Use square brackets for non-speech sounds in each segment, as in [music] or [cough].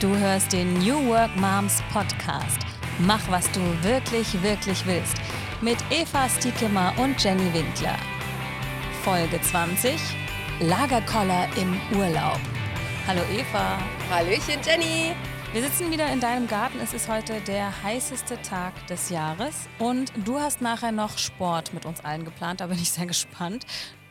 Du hörst den New Work Moms Podcast. Mach, was du wirklich, wirklich willst. Mit Eva Stiekemmer und Jenny Winkler. Folge 20. Lagerkoller im Urlaub. Hallo Eva. Hallöchen Jenny. Wir sitzen wieder in deinem Garten. Es ist heute der heißeste Tag des Jahres und du hast nachher noch Sport mit uns allen geplant. Da bin ich sehr gespannt.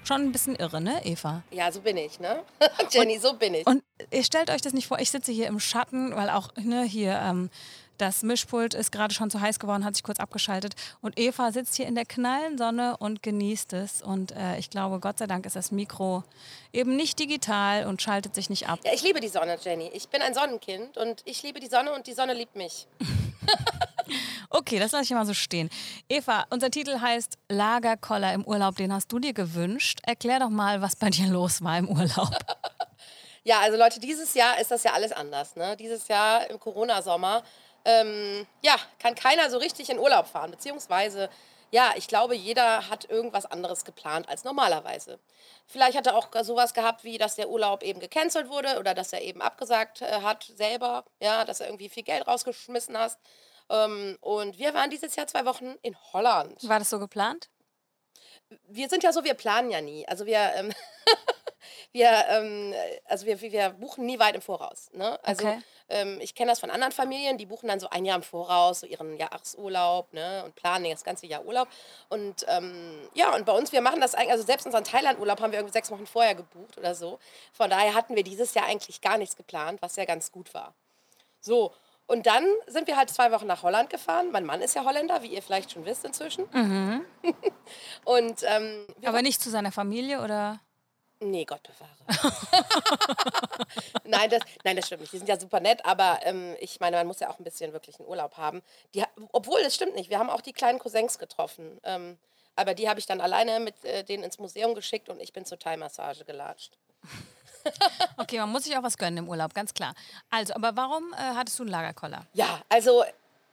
Schon ein bisschen irre, ne, Eva? Ja, so bin ich, ne? [laughs] Jenny, so bin ich. Und ihr stellt euch das nicht vor, ich sitze hier im Schatten, weil auch ne, hier ähm, das Mischpult ist gerade schon zu heiß geworden, hat sich kurz abgeschaltet. Und Eva sitzt hier in der knallen Sonne und genießt es. Und äh, ich glaube, Gott sei Dank ist das Mikro eben nicht digital und schaltet sich nicht ab. Ja, ich liebe die Sonne, Jenny. Ich bin ein Sonnenkind und ich liebe die Sonne und die Sonne liebt mich. [laughs] Okay, das lasse ich mal so stehen. Eva, unser Titel heißt Lagerkoller im Urlaub, den hast du dir gewünscht. Erklär doch mal, was bei dir los war im Urlaub. [laughs] Ja, also Leute, dieses Jahr ist das ja alles anders. Ne? Dieses Jahr im Corona-Sommer, ähm, ja, kann keiner so richtig in Urlaub fahren. Beziehungsweise, ja, ich glaube, jeder hat irgendwas anderes geplant als normalerweise. Vielleicht hat er auch sowas gehabt, wie dass der Urlaub eben gecancelt wurde oder dass er eben abgesagt äh, hat selber, ja, dass er irgendwie viel Geld rausgeschmissen hat. Ähm, und wir waren dieses Jahr zwei Wochen in Holland. War das so geplant? Wir sind ja so, wir planen ja nie. Also wir, ähm, [laughs] wir, ähm, also wir, wir buchen nie weit im Voraus. Ne? Also Okay. ähm, ich kenne das von anderen Familien, die buchen dann so ein Jahr im Voraus, so ihren Jahresurlaub ne? und planen das ganze Jahr Urlaub. Und ähm, ja, und bei uns, wir machen das eigentlich, also selbst unseren Thailand-Urlaub haben wir irgendwie sechs Wochen vorher gebucht oder so. Von daher hatten wir dieses Jahr eigentlich gar nichts geplant, was ja ganz gut war. So, und dann sind wir halt zwei Wochen nach Holland gefahren. Mein Mann ist ja Holländer, wie ihr vielleicht schon wisst inzwischen. [laughs] und ähm, Aber nicht zu seiner Familie oder? Nee, Gott bewahre. [laughs] nein, das, nein, das stimmt nicht. Die sind ja super nett, aber ähm, ich meine, man muss ja auch ein bisschen wirklich einen Urlaub haben. Die, obwohl, das stimmt nicht. Wir haben auch die kleinen Cousins getroffen. Ähm, aber die habe ich dann alleine mit äh, denen ins Museum geschickt und ich bin zur Thai-Massage gelatscht. [laughs] Okay, man muss sich auch was gönnen im Urlaub, ganz klar. Also, aber warum äh, hattest du einen Lagerkoller? Ja, also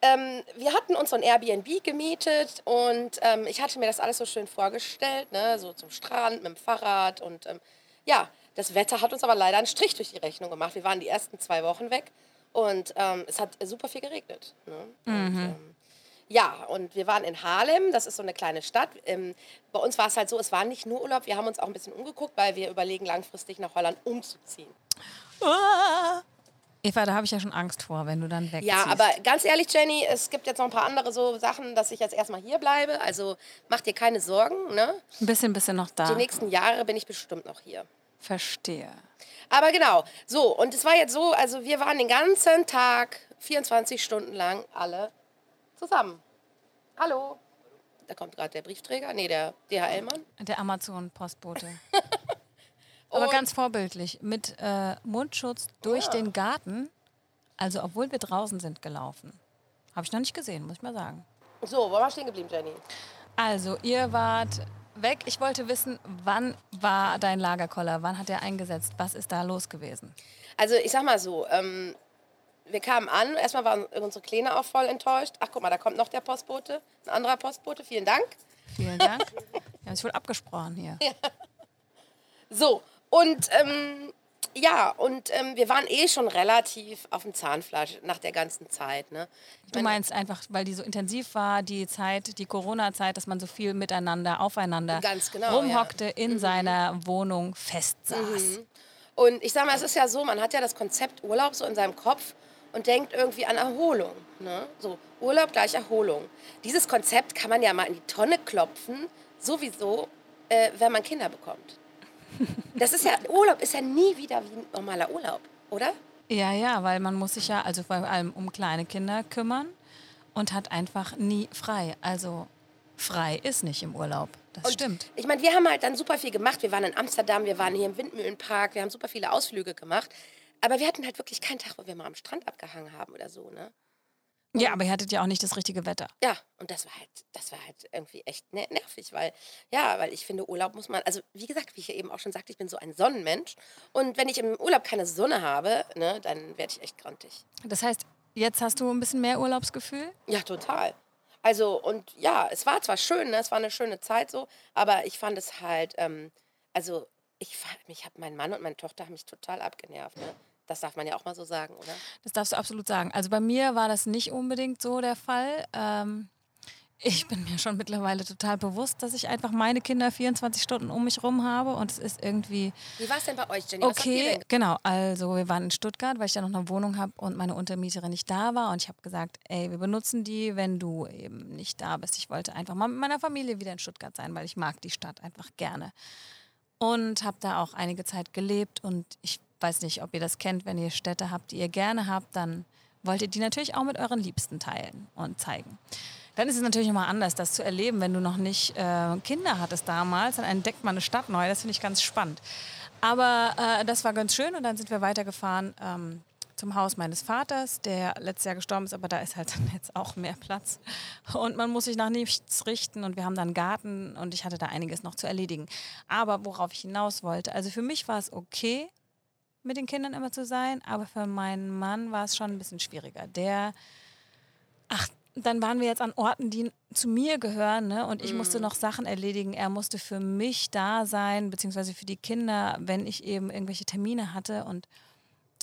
ähm, wir hatten uns so ein Airbnb gemietet und ähm, ich hatte mir das alles so schön vorgestellt, ne? so zum Strand mit dem Fahrrad und ähm, ja, das Wetter hat uns aber leider einen Strich durch die Rechnung gemacht. Wir waren die ersten zwei Wochen weg und ähm, es hat super viel geregnet. Ne? Und, ähm, ja, und wir waren in Haarlem, das ist so eine kleine Stadt. Ähm, bei uns war es halt so, es war nicht nur Urlaub, wir haben uns auch ein bisschen umgeguckt, weil wir überlegen, langfristig nach Holland umzuziehen. Ah! Eva, da habe ich ja schon Angst vor, wenn du dann wegziehst. Ja, aber ganz ehrlich, Jenny, es gibt jetzt noch ein paar andere so Sachen, dass ich jetzt erstmal hier bleibe. Also mach dir keine Sorgen. Ne? Ein bisschen du noch da. Die nächsten Jahre bin ich bestimmt noch hier. Verstehe. Aber genau, so, und es war jetzt so, also wir waren den ganzen Tag, 24 Stunden lang, alle zusammen. Hallo. Da kommt gerade der Briefträger, nee, der DHL-Mann. Der Amazon-Postbote. [laughs] aber ganz vorbildlich. Mit äh, Mundschutz durch Ja. den Garten. Also, obwohl wir draußen sind, gelaufen. Habe ich noch nicht gesehen, muss ich mal sagen. So, wo war stehen geblieben, Jenny? Also, ihr wart weg. Ich wollte wissen, wann war dein Lagerkoller? Wann hat er eingesetzt? Was ist da los gewesen? Also ich sag mal so, ähm, wir kamen an, erstmal waren unsere Kleine auch voll enttäuscht. Ach guck mal, da kommt noch der Postbote, ein anderer Postbote, vielen Dank. Vielen Dank. Wir haben sich wohl abgesprochen hier. [laughs] So, und ähm, ja, und ähm, wir waren eh schon relativ auf dem Zahnfleisch nach der ganzen Zeit. Ne? Du meinst einfach, weil die so intensiv war, die Zeit, die Corona-Zeit, dass man so viel miteinander, aufeinander genau, rumhockte, in seiner Wohnung festsaß. Mhm. Und ich sag mal, es ist ja so, man hat ja das Konzept Urlaub so in seinem Kopf und denkt irgendwie an Erholung. Ne? So, Urlaub gleich Erholung. Dieses Konzept kann man ja mal in die Tonne klopfen, sowieso, äh, wenn man Kinder bekommt. Das ist ja, Urlaub ist ja nie wieder wie ein normaler Urlaub, oder? Ja, ja, weil man muss sich ja also vor allem um kleine Kinder kümmern und hat einfach nie frei. Also frei ist nicht im Urlaub. Das Und stimmt. Ich meine, wir haben halt dann super viel gemacht. Wir waren in Amsterdam, wir waren hier im Windmühlenpark, wir haben super viele Ausflüge gemacht. Aber wir hatten halt wirklich keinen Tag, wo wir mal am Strand abgehangen haben oder so, ne? Ja, aber ihr hattet ja auch nicht das richtige Wetter. Ja, und das war halt, das war halt irgendwie echt ner- nervig, weil, ja, weil ich finde, Urlaub muss man, also wie gesagt, wie ich ja eben auch schon sagte, ich bin so ein Sonnenmensch. Und wenn ich im Urlaub keine Sonne habe, ne, dann werde ich echt grantig. Das heißt, jetzt hast du ein bisschen mehr Urlaubsgefühl? Ja, total. Also, und ja, es war zwar schön, ne, es war eine schöne Zeit so, aber ich fand es halt, ähm, also ich mich hat mein Mann und meine Tochter haben mich total abgenervt. Ne? Das darf man ja auch mal so sagen, oder? Das darfst du absolut sagen. Also bei mir war das nicht unbedingt so der Fall. Ähm, ich bin mir schon mittlerweile total bewusst, dass ich einfach meine Kinder 24 Stunden um mich rum habe und es ist irgendwie. Wie war es denn bei euch, Jenny? Okay, genau. Also wir waren in Stuttgart, weil ich da noch eine Wohnung habe und meine Untermieterin nicht da war und ich habe gesagt, ey, wir benutzen die, wenn du eben nicht da bist. Ich wollte einfach mal mit meiner Familie wieder in Stuttgart sein, weil ich mag die Stadt einfach gerne und habe da auch einige Zeit gelebt und ich weiß nicht, ob ihr das kennt, wenn ihr Städte habt, die ihr gerne habt, dann wollt ihr die natürlich auch mit euren Liebsten teilen und zeigen. Dann ist es natürlich immer anders, das zu erleben, wenn du noch nicht äh, Kinder hattest damals. Dann entdeckt man eine Stadt neu. Das finde ich ganz spannend. Aber äh, das war ganz schön und dann sind wir weitergefahren ähm, zum Haus meines Vaters, der letztes Jahr gestorben ist, aber da ist halt jetzt auch mehr Platz. Und man muss sich nach nichts richten und wir haben dann einen Garten und ich hatte da einiges noch zu erledigen. Aber worauf ich hinaus wollte, also für mich war es okay, mit den Kindern immer zu sein, aber für meinen Mann war es schon ein bisschen schwieriger. Der, ach, dann waren wir jetzt an Orten, die zu mir gehören, ne? Und ich mm. musste noch Sachen erledigen. Er musste für mich da sein, beziehungsweise für die Kinder, wenn ich eben irgendwelche Termine hatte. Und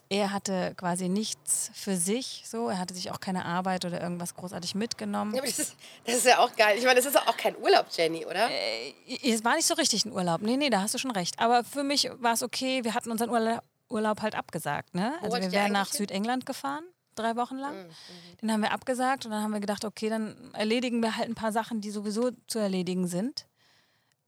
er hatte quasi nichts für sich. So, er hatte sich auch keine Arbeit oder irgendwas großartig mitgenommen. Ja, das, ist, das, ist, ja auch geil. Ich meine, das ist auch kein Urlaub, Jenny, oder? Äh, es war nicht so richtig ein Urlaub. Nee, nee, da hast du schon recht. Aber für mich war es okay. Wir hatten unseren Urlaub, Urlaub halt abgesagt. Ne? Also wir wären nach Südengland gefahren drei Wochen lang. Mhm, mhm. Den haben wir abgesagt und dann haben wir gedacht, okay, dann erledigen wir halt ein paar Sachen, die sowieso zu erledigen sind.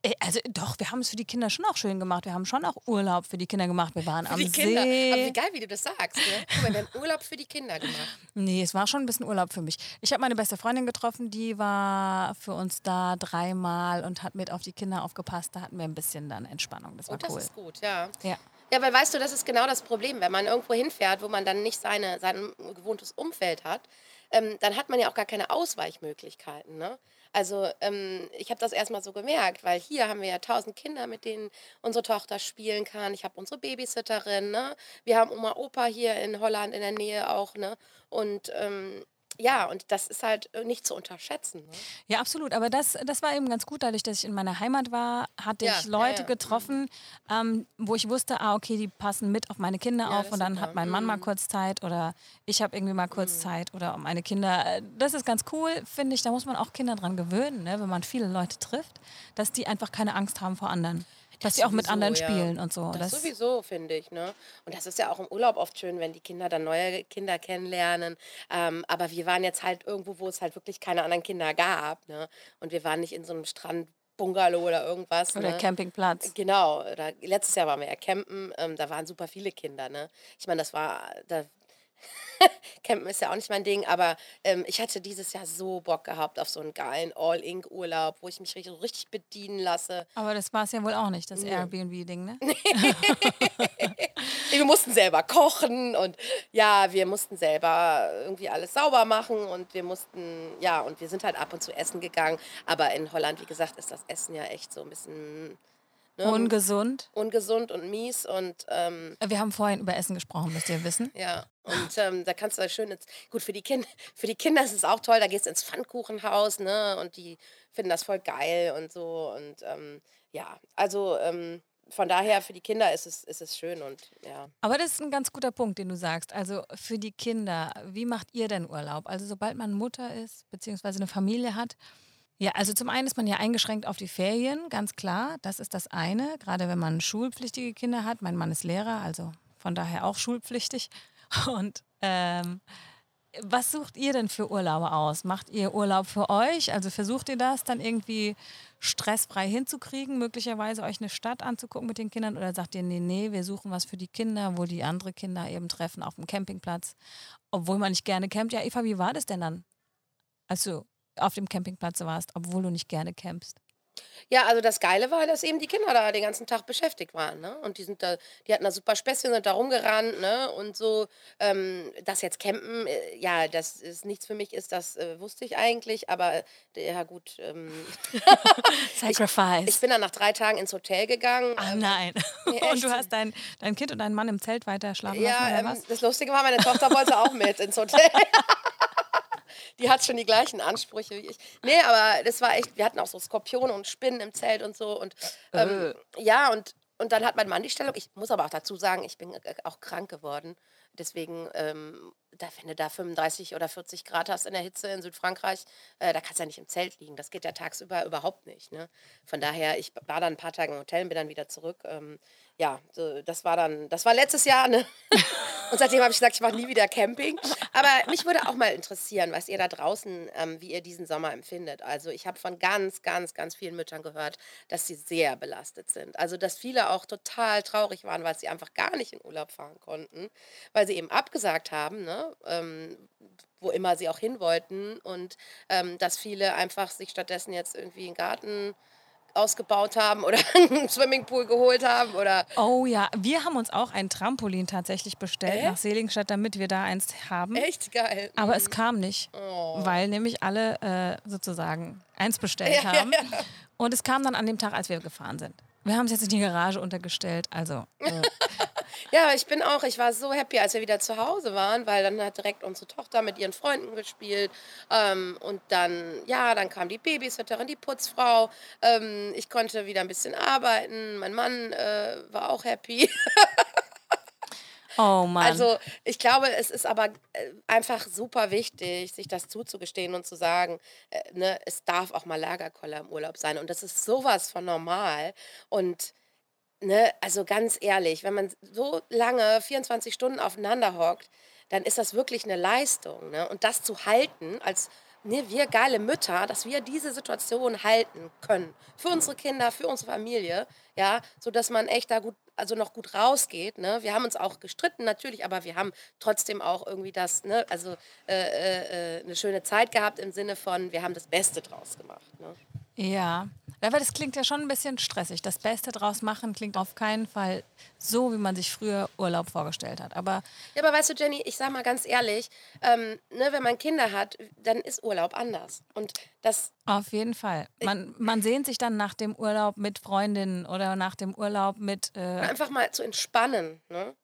Äh, also doch, wir haben es für die Kinder schon auch schön gemacht. Wir haben schon auch Urlaub für die Kinder gemacht. Wir waren für am die Kinder. See. Aber wie geil, wie du das sagst. Ne? Guck mal, wir haben Urlaub für die Kinder gemacht. Nee, es war schon ein bisschen Urlaub für mich. Ich habe meine beste Freundin getroffen, die war für uns da dreimal und hat mit auf die Kinder aufgepasst. Da hatten wir ein bisschen dann Entspannung. Das war oh, das cool. Das ist gut, ja. Ja. Ja, weil weißt du, das ist genau das Problem. Wenn man irgendwo hinfährt, wo man dann nicht seine, sein gewohntes Umfeld hat, ähm, dann hat man ja auch gar keine Ausweichmöglichkeiten. Ne? Also ähm, ich habe das erstmal so gemerkt, weil hier haben wir ja tausend Kinder, mit denen unsere Tochter spielen kann. Ich habe unsere Babysitterin, ne? Wir haben Oma Opa hier in Holland in der Nähe auch, ne? Und ähm, ja, und das ist halt äh, nicht zu unterschätzen. Ne? Ja, absolut. Aber das, das war eben ganz gut. Dadurch, dass ich in meiner Heimat war, hatte ja, ich Leute ja, ja. getroffen, ähm, wo ich wusste, ah, okay, die passen mit auf meine Kinder auf. Und dann super. hat mein Mann mhm. mal kurz Zeit oder ich habe irgendwie mal kurz mhm. Zeit oder meine Kinder. Äh, das ist ganz cool, finde ich. Da muss man auch Kinder dran gewöhnen, ne? wenn man viele Leute trifft, dass die einfach keine Angst haben vor anderen. Dass sie auch mit anderen ja. spielen und so. Das, das sowieso, finde ich. Ne? Und das ist ja auch im Urlaub oft schön, wenn die Kinder dann neue Kinder kennenlernen. Ähm, aber wir waren jetzt halt irgendwo, wo es halt wirklich keine anderen Kinder gab. Ne? Und wir waren nicht in so einem Strand. Bungalow oder irgendwas. Oder ne? Campingplatz. Genau. Oder letztes Jahr waren wir ja campen. Ähm, da waren super viele Kinder. Ne? Ich meine, das war, da [laughs] Campen ist ja auch nicht mein Ding, aber ähm, ich hatte dieses Jahr so Bock gehabt auf so einen geilen All-Ink-Urlaub, wo ich mich richtig, richtig bedienen lasse. Aber das war es ja wohl auch nicht, das Airbnb-Ding, ne? [laughs] wir mussten selber kochen und ja, wir mussten selber irgendwie alles sauber machen und wir mussten, ja, und wir sind halt ab und zu essen gegangen. Aber in Holland, wie gesagt, ist das Essen ja echt so ein bisschen Ne? Ungesund. Ungesund und mies. Und, ähm, Wir haben vorhin über Essen gesprochen, müsst ihr wissen. Ja, und ähm, da kannst du schön, ins, gut, für die, kind, [laughs] für die Kinder ist es auch toll, da gehst du ins Pfannkuchenhaus, ne, und die finden das voll geil und so. Und ähm, ja, also ähm, von daher für die Kinder ist es, ist es schön und ja. Aber das ist ein ganz guter Punkt, den du sagst. Also für die Kinder, wie macht ihr denn Urlaub? Also sobald man Mutter ist, beziehungsweise eine Familie hat, ja, also zum einen ist man ja eingeschränkt auf die Ferien, ganz klar. Das ist das eine, gerade wenn man schulpflichtige Kinder hat. Mein Mann ist Lehrer, also von daher auch schulpflichtig. Und ähm, was sucht ihr denn für Urlaube aus? Macht ihr Urlaub für euch? Also versucht ihr das dann irgendwie stressfrei hinzukriegen, möglicherweise euch eine Stadt anzugucken mit den Kindern? Oder sagt ihr, nee, nee, wir suchen was für die Kinder, wo die andere Kinder eben treffen auf dem Campingplatz, obwohl man nicht gerne campt? Ja, Eva, wie war das denn dann? Also auf dem Campingplatz warst, obwohl du nicht gerne campst. Ja, also das Geile war, dass eben die Kinder da den ganzen Tag beschäftigt waren. Ne? Und die sind da, die hatten da super Späßchen, sind da rumgerannt, ne? Und so, ähm, das jetzt campen, äh, ja, das ist nichts für mich ist, das äh, wusste ich eigentlich, aber äh, ja gut. Ähm, [laughs] Sacrifice. Ich, ich, bin dann nach drei Tagen ins Hotel gegangen. Ach ähm, nein. [laughs] Nee, [laughs] und du hast dein, dein Kind und deinen Mann im Zelt weiter schlafen ja, lassen, oder ähm? Das Lustige war, meine Tochter wollte auch mit ins Hotel. [laughs] die hat schon die gleichen Ansprüche wie ich. Nee, aber das war echt, wir hatten auch so Skorpione und Spinnen im Zelt und so. Und ähm, äh. ja, und und dann hat mein Mann die Stellung. Ich muss aber auch dazu sagen, ich bin äh, auch krank geworden. Deswegen, ähm, da, wenn du da 35 oder 40 Grad hast in der Hitze in Südfrankreich, äh, da kannst du ja nicht im Zelt liegen. Das geht ja tagsüber überhaupt nicht. Ne? Von daher, ich war dann ein paar Tage im Hotel und bin dann wieder zurück. Ähm, ja, so, das war dann, das war letztes Jahr, ne? [laughs] Und seitdem habe ich gesagt, ich mache nie wieder Camping. Aber mich würde auch mal interessieren, was ihr da draußen, ähm, wie ihr diesen Sommer empfindet. Also ich habe von ganz, ganz, ganz vielen Müttern gehört, dass sie sehr belastet sind. Also dass viele auch total traurig waren, weil sie einfach gar nicht in Urlaub fahren konnten, weil sie eben abgesagt haben, ne? Ähm, wo immer sie auch hin wollten. Und ähm, dass viele einfach sich stattdessen jetzt irgendwie einen Garten ausgebaut haben oder [laughs] einen Swimmingpool geholt haben oder Oh ja, wir haben uns auch ein Trampolin tatsächlich bestellt Äh? nach Seligenstadt, damit wir da eins haben. echt geil. Aber es kam nicht, Oh. weil nämlich alle äh, sozusagen eins bestellt Ja, ja, haben. Und es kam dann an dem Tag, als wir gefahren sind. Wir haben es jetzt in die Garage untergestellt. Also, äh, [laughs] Ja, ich bin auch, ich war so happy, als wir wieder zu Hause waren, weil dann hat direkt unsere Tochter mit ihren Freunden gespielt. Ähm, und dann, ja, dann kam die Babysitterin, die Putzfrau. Ähm, ich konnte wieder ein bisschen arbeiten. Mein Mann äh, war auch happy. [laughs] oh Mann. Also ich glaube, es ist aber äh, einfach super wichtig, sich das zuzugestehen und zu sagen, äh, ne, es darf auch mal Lagerkoller im Urlaub sein. Und das ist sowas von normal. Und ne, also ganz ehrlich, wenn man so lange 24 Stunden aufeinander hockt, dann ist das wirklich eine Leistung. Ne? Und das zu halten als ne, wir geile Mütter, dass wir diese Situation halten können. Für unsere Kinder, für unsere Familie, ja, sodass man echt da gut, also noch gut rausgeht. Ne? Wir haben uns auch gestritten, natürlich, aber wir haben trotzdem auch irgendwie das, ne, also äh, äh, eine schöne Zeit gehabt im Sinne von, wir haben das Beste draus gemacht. Ne? Ja, weil das klingt ja schon ein bisschen stressig. Das Beste draus machen klingt auf keinen Fall so, wie man sich früher Urlaub vorgestellt hat. Aber Ja, aber weißt du, Jenny, ich sag mal ganz ehrlich, ähm, ne, wenn man Kinder hat, dann ist Urlaub anders. Und das, auf jeden Fall. Man, man sehnt sich dann nach dem Urlaub mit Freundinnen oder nach dem Urlaub mit. Äh, einfach mal zu entspannen, ne?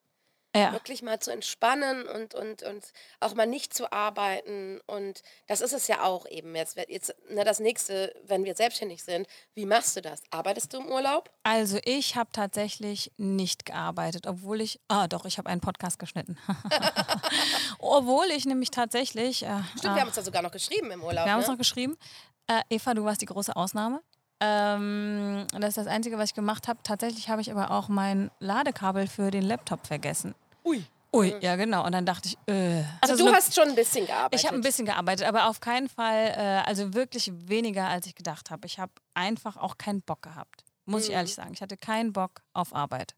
Ja. wirklich mal zu entspannen und, und, und auch mal nicht zu arbeiten. Und das ist es ja auch eben jetzt. jetzt ne, das nächste, wenn wir selbstständig sind, wie machst du das? Arbeitest du im Urlaub? Also ich habe tatsächlich nicht gearbeitet, obwohl ich, ah doch, ich habe einen Podcast geschnitten. [laughs] obwohl ich nämlich tatsächlich, äh, Stimmt, ah, wir haben uns da sogar noch geschrieben im Urlaub. wir haben uns ne? noch geschrieben, äh, Eva, du warst die große Ausnahme. Ähm, das ist das Einzige, was ich gemacht habe. Tatsächlich habe ich aber auch mein Ladekabel für den Laptop vergessen. Ui. Ui, ja genau. Und dann dachte ich, äh. Also so du eine- hast schon ein bisschen gearbeitet. Ich habe ein bisschen gearbeitet, aber auf keinen Fall, äh, also wirklich weniger, als ich gedacht habe. Ich habe einfach auch keinen Bock gehabt. Muss ich Mhm. ehrlich sagen. Ich hatte keinen Bock auf Arbeit.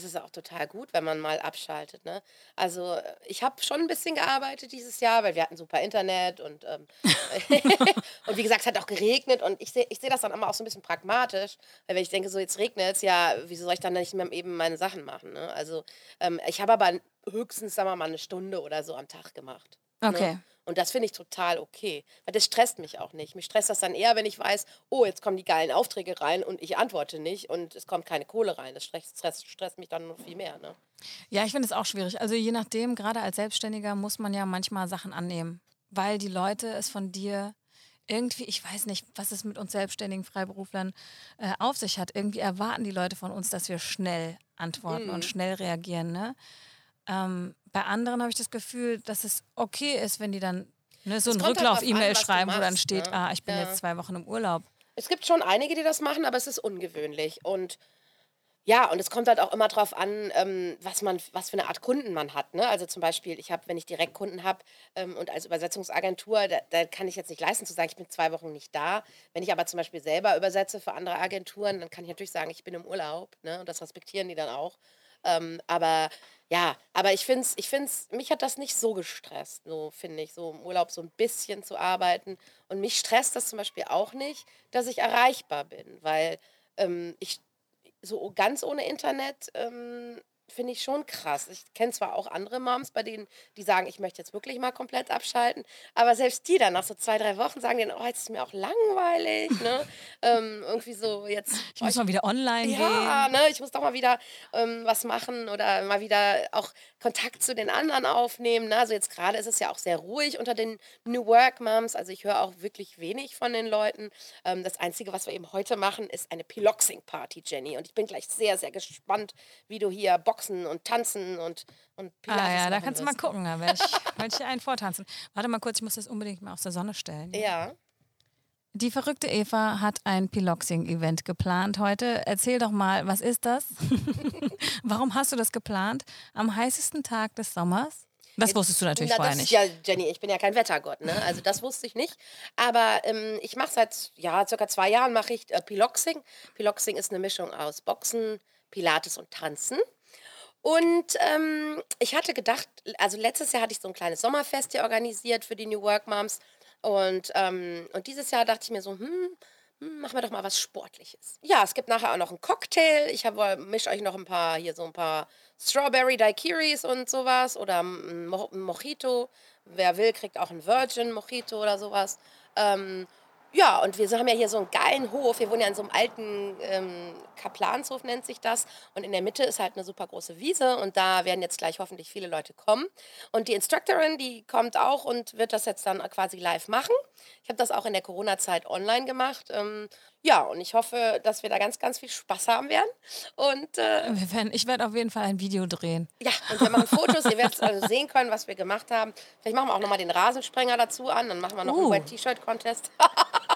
Es ist auch total gut, wenn man mal abschaltet. Ne? Also äh, ich habe schon ein bisschen gearbeitet dieses Jahr, weil wir hatten super Internet und, ähm, [laughs] [laughs] und wie gesagt, es hat auch geregnet und ich sehe ich seh das dann immer auch so ein bisschen pragmatisch, weil wenn ich denke, so jetzt regnet es, ja, wieso soll ich dann nicht mehr eben meine Sachen machen? Ne? Also ähm, ich habe aber höchstens, sagen wir mal, eine Stunde oder so am Tag gemacht. Okay. Ne? Und das finde ich total okay, weil das stresst mich auch nicht. Mich stresst das dann eher, wenn ich weiß, oh, jetzt kommen die geilen Aufträge rein und ich antworte nicht und es kommt keine Kohle rein. Das stresst, stresst, mich dann noch viel mehr. Ne? Ja, ich finde es auch schwierig. Also je nachdem, gerade als Selbstständiger muss man ja manchmal Sachen annehmen, weil die Leute es von dir irgendwie, ich weiß nicht, was es mit uns selbstständigen Freiberuflern äh, auf sich hat. Irgendwie erwarten die Leute von uns, dass wir schnell antworten Mhm. und schnell reagieren. Ne? Ähm, bei anderen habe ich das Gefühl, dass es okay ist, wenn die dann ne, so Es ein kommt halt Rücklauf-E-Mail schreiben, wo dann machst, steht, ne? ah, ich bin Ja. jetzt zwei Wochen im Urlaub. Es gibt schon einige, die das machen, aber es ist ungewöhnlich. Und ja, und es kommt halt auch immer drauf an, ähm, was man, was für eine Art Kunden man hat. Ne? Also zum Beispiel, ich habe, wenn ich Direktkunden habe ähm, und als Übersetzungsagentur, da, da kann ich jetzt nicht leisten zu sagen, ich bin zwei Wochen nicht da. Wenn ich aber zum Beispiel selber übersetze für andere Agenturen, dann kann ich natürlich sagen, ich bin im Urlaub. Ne? Und das respektieren die dann auch. Ähm, aber ja, aber ich finde es, ich find's, mich hat das nicht so gestresst, so finde ich, so im Urlaub so ein bisschen zu arbeiten. Und mich stresst das zum Beispiel auch nicht, dass ich erreichbar bin, weil ähm, ich so ganz ohne Internet ähm, finde ich schon krass. Ich kenne zwar auch andere Moms, bei denen, die sagen, ich möchte jetzt wirklich mal komplett abschalten, aber selbst die dann nach so zwei, drei Wochen sagen dann, oh, jetzt ist mir auch langweilig, ne? [laughs] ähm, irgendwie so jetzt. Ich muss mal wieder online ja, gehen. Ja, ne? Ich muss doch mal wieder ähm, was machen oder mal wieder auch Kontakt zu den anderen aufnehmen. Ne? Also jetzt gerade ist es ja auch sehr ruhig unter den New Work Moms. Also ich höre auch wirklich wenig von den Leuten. Ähm, das Einzige, was wir eben heute machen, ist eine Piloxing Party, Jenny. Und ich bin gleich sehr, sehr gespannt, wie du hier Boxen und Tanzen und, und Pilates Ah ja, da kannst du mal gucken, da werde ich, [laughs] werd ich einen vortanzen. Warte mal kurz, ich muss das unbedingt mal aus der Sonne stellen. Ja. Die verrückte Eva hat ein Piloxing-Event geplant heute. Erzähl doch mal, was ist das? [laughs] Warum hast du das geplant? Am heißesten Tag des Sommers? Das wusstest du natürlich Na, vorher nicht. Ja, Jenny, ich bin ja kein Wettergott, ne? Also das wusste ich nicht. Aber ähm, ich mache seit ja, circa zwei Jahren mache ich äh, Piloxing. Piloxing ist eine Mischung aus Boxen, Pilates und Tanzen. Und ähm, ich hatte gedacht, also letztes Jahr hatte ich so ein kleines Sommerfest hier organisiert für die New Work Moms. Und, ähm, und dieses Jahr dachte ich mir so, hm, hm, machen wir doch mal was Sportliches. Ja, es gibt nachher auch noch einen Cocktail. Ich mische euch noch ein paar, hier so ein paar Strawberry Daiquiris und sowas oder ein, Mo Mojito. Wer will, kriegt auch ein Virgin Mojito oder sowas. Ähm, ja, und wir haben ja hier so einen geilen Hof. Wir wohnen ja in so einem alten ähm, Kaplanshof, nennt sich das. Und in der Mitte ist halt eine super große Wiese. Und da werden jetzt gleich hoffentlich viele Leute kommen. Und die Instructorin, die kommt auch und wird das jetzt dann quasi live machen. Ich habe das auch in der Corona-Zeit online gemacht. Ähm, ja, und ich hoffe, dass wir da ganz, ganz viel Spaß haben werden. Und äh, [laughs] wir werden, ich werde auf jeden Fall ein Video drehen. Ja, und wir machen Fotos. Ihr werdet also sehen können, was wir gemacht haben. Vielleicht machen wir auch nochmal den Rasensprenger dazu an. Dann machen wir noch uh. einen Wet-T-Shirt-Contest.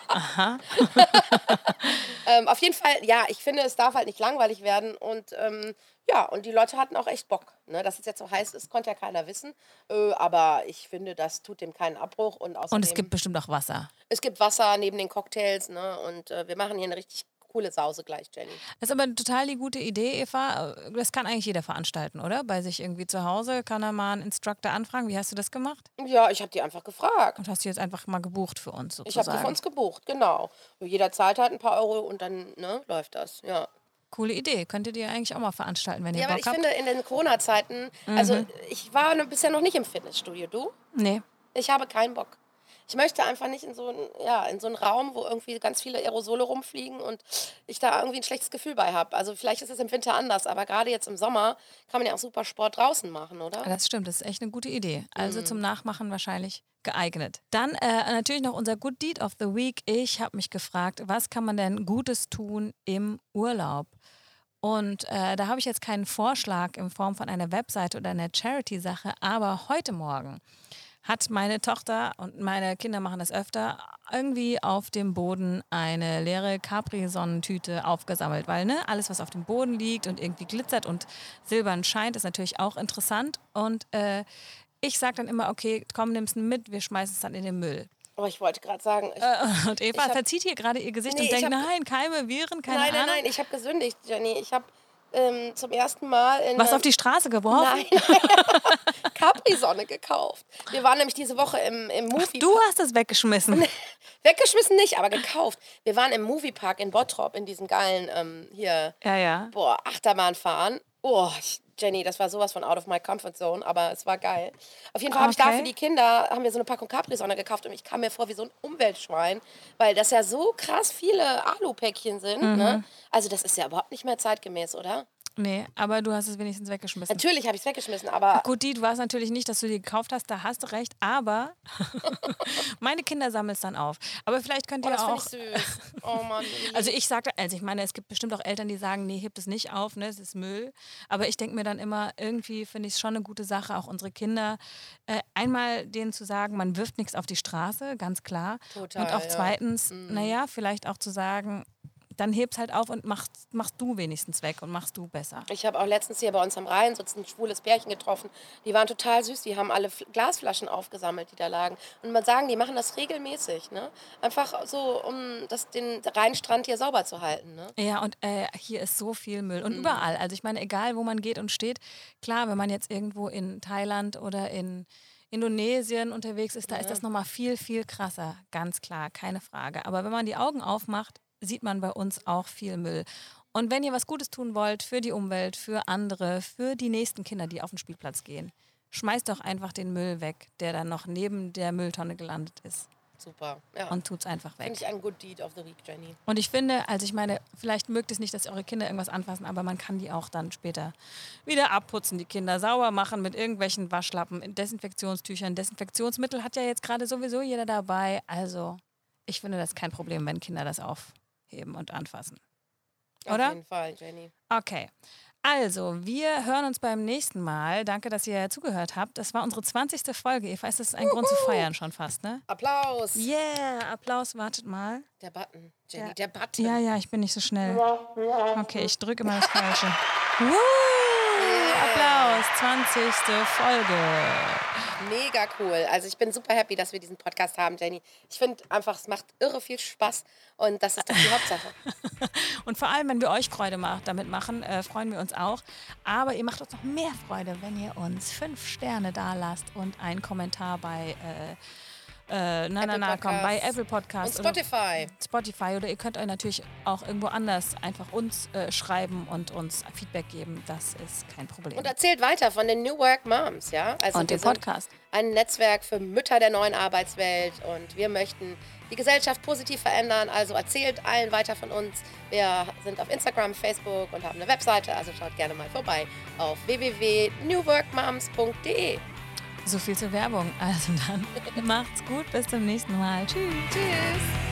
Aha. [laughs] ähm, auf jeden Fall, ja, ich finde, es darf halt nicht langweilig werden. Und ähm, ja, und die Leute hatten auch echt Bock. Ne? Dass es jetzt so heiß ist, konnte ja keiner wissen. Äh, aber ich finde, das tut dem keinen Abbruch. Und, außerdem, und es gibt bestimmt auch Wasser. Es gibt Wasser neben den Cocktails. Ne? Und äh, wir machen hier eine richtig coole Sause gleich, Jenny. Das ist aber total die gute Idee, Eva. Das kann eigentlich jeder veranstalten, oder? Bei sich irgendwie zu Hause kann er mal einen Instructor anfragen. Wie hast du das gemacht? Ja, ich habe die einfach gefragt. Und hast du jetzt einfach mal gebucht für uns sozusagen? Ich habe die für uns gebucht, genau. Jeder zahlt halt ein paar Euro und dann ne, läuft das, ja. Coole Idee. Könntet ihr eigentlich auch mal veranstalten, wenn ihr ja, Bock habt? Ja, aber ich finde, in den Corona-Zeiten, also mhm. ich war bisher noch nicht im Fitnessstudio. Du? Nee. Ich habe keinen Bock ich möchte einfach nicht in so, ein, ja, in so einen Raum, wo irgendwie ganz viele Aerosole rumfliegen und ich da irgendwie ein schlechtes Gefühl bei habe. Also vielleicht ist es im Winter anders, aber gerade jetzt im Sommer kann man ja auch super Sport draußen machen, oder? Das stimmt, das ist echt eine gute Idee. Also mhm. zum Nachmachen wahrscheinlich geeignet. Dann äh, natürlich noch unser Good Deed of the Week. Ich habe mich gefragt, was kann man denn Gutes tun im Urlaub? Und äh, da habe ich jetzt keinen Vorschlag in Form von einer Webseite oder einer Charity-Sache, aber heute Morgen hat meine Tochter und meine Kinder machen das öfter, irgendwie auf dem Boden eine leere Capri-Sonnentüte aufgesammelt. Weil ne, alles, was auf dem Boden liegt und irgendwie glitzert und silbern scheint, ist natürlich auch interessant. Und äh, ich sage dann immer, okay, komm, nimm es mit, wir schmeißen es dann in den Müll. Aber ich wollte gerade sagen. Ich, äh, [laughs] und Eva hab, verzieht hier gerade ihr Gesicht nee, und denkt, hab, nein, Keime, Viren, keine nein, Ahnung. Nein, nein, ich habe gesündigt, Jenny. Ich habe ähm, zum ersten Mal in. Was auf die Straße geworfen? Nein. [laughs] Capri-Sonne gekauft. Wir waren nämlich diese Woche im, im Movie. Du hast das weggeschmissen. [laughs] weggeschmissen nicht, aber gekauft. Wir waren im Moviepark in Bottrop in diesen geilen ähm, hier. Ja, ja. Boah, Achterbahn fahren. Oh, ich, Jenny, das war sowas von out of my comfort zone, aber es war geil. Auf jeden Fall okay. habe ich da für die Kinder haben wir so eine Packung Capri-Sonne gekauft und ich kam mir vor wie so ein Umweltschwein, weil das ja so krass viele Alupäckchen sind. Ne? Mhm. Ne? Also das ist ja überhaupt nicht mehr zeitgemäß, oder? Nee, aber du hast es wenigstens weggeschmissen. Natürlich habe ich es weggeschmissen, aber. Gut, die, du warst natürlich nicht, dass du die gekauft hast, da hast du recht, aber [laughs] meine Kinder sammeln es dann auf. Aber vielleicht könnt ihr oh, das auch. Ich süß. Oh Mann. also ich sage, also ich meine, es gibt bestimmt auch Eltern, die sagen, nee, hebt es nicht auf, ne, es ist Müll. Aber ich denke mir dann immer, irgendwie finde ich es schon eine gute Sache, auch unsere Kinder, äh, einmal denen zu sagen, man wirft nichts auf die Straße, ganz klar. Total, Und auch ja. zweitens, mhm. naja, vielleicht auch zu sagen, dann heb's halt auf und machst, machst du wenigstens weg und machst du besser. Ich habe auch letztens hier bei uns am Rhein so ein schwules Pärchen getroffen. Die waren total süß. Die haben alle Glasflaschen aufgesammelt, die da lagen. Und man sagen, die machen das regelmäßig. Ne? Einfach so, um das, den Rheinstrand hier sauber zu halten. Ne? Ja, und äh, hier ist so viel Müll. Und mhm. überall. Also ich meine, egal wo man geht und steht. Klar, wenn man jetzt irgendwo in Thailand oder in Indonesien unterwegs ist, da ja. ist das nochmal viel, viel krasser. Ganz klar, keine Frage. Aber wenn man die Augen aufmacht, sieht man bei uns auch viel Müll. Und wenn ihr was Gutes tun wollt für die Umwelt, für andere, für die nächsten Kinder, die auf den Spielplatz gehen, schmeißt doch einfach den Müll weg, der dann noch neben der Mülltonne gelandet ist. Super. Ja. Und tut's einfach weg. Finde ich ein Good Deed of the Week, Jenny. Und ich finde, also ich meine, vielleicht mögt es nicht, dass eure Kinder irgendwas anfassen, aber man kann die auch dann später wieder abputzen, die Kinder sauber machen mit irgendwelchen Waschlappen, Desinfektionstüchern. Desinfektionsmittel hat ja jetzt gerade sowieso jeder dabei. Also ich finde das ist kein Problem, wenn Kinder das aufheben und anfassen. Oder? Auf jeden Fall, Jenny. Okay. Also, wir hören uns beim nächsten Mal. Danke, dass ihr zugehört habt. Das war unsere 20. Folge. Eva, ist das ein Grund zu feiern schon fast, ne? Applaus. Yeah, Applaus, wartet mal. Der Button, Jenny, Ja. der Button. Ja, ja, ich bin nicht so schnell. [laughs] Okay, ich drücke immer das Falsche. Woo! Applaus, 20. Folge. Mega cool. Also ich bin super happy, dass wir diesen Podcast haben, Jenny. Ich finde einfach, es macht irre viel Spaß und das ist doch die Hauptsache. [laughs] Und vor allem, wenn wir euch Freude macht, damit machen, äh, freuen wir uns auch. Aber ihr macht uns noch mehr Freude, wenn ihr uns fünf Sterne da lasst und einen Kommentar bei äh, äh, na, na, Apple na, komm, bei. Apple Podcasts Und Spotify. oder Spotify oder ihr könnt euch natürlich auch irgendwo anders einfach uns äh, schreiben und uns Feedback geben. Das ist kein Problem. Und erzählt weiter von den New Work Moms, ja? Also Und sind Podcast. ein Netzwerk für Mütter der neuen Arbeitswelt und wir möchten die Gesellschaft positiv verändern. Also erzählt allen weiter von uns. Wir sind auf Instagram, Facebook und haben eine Webseite, also schaut gerne mal vorbei auf www.newworkmoms.de. So viel zur Werbung. Also dann [laughs] macht's gut, bis zum nächsten Mal. Tschüss. Tschüss!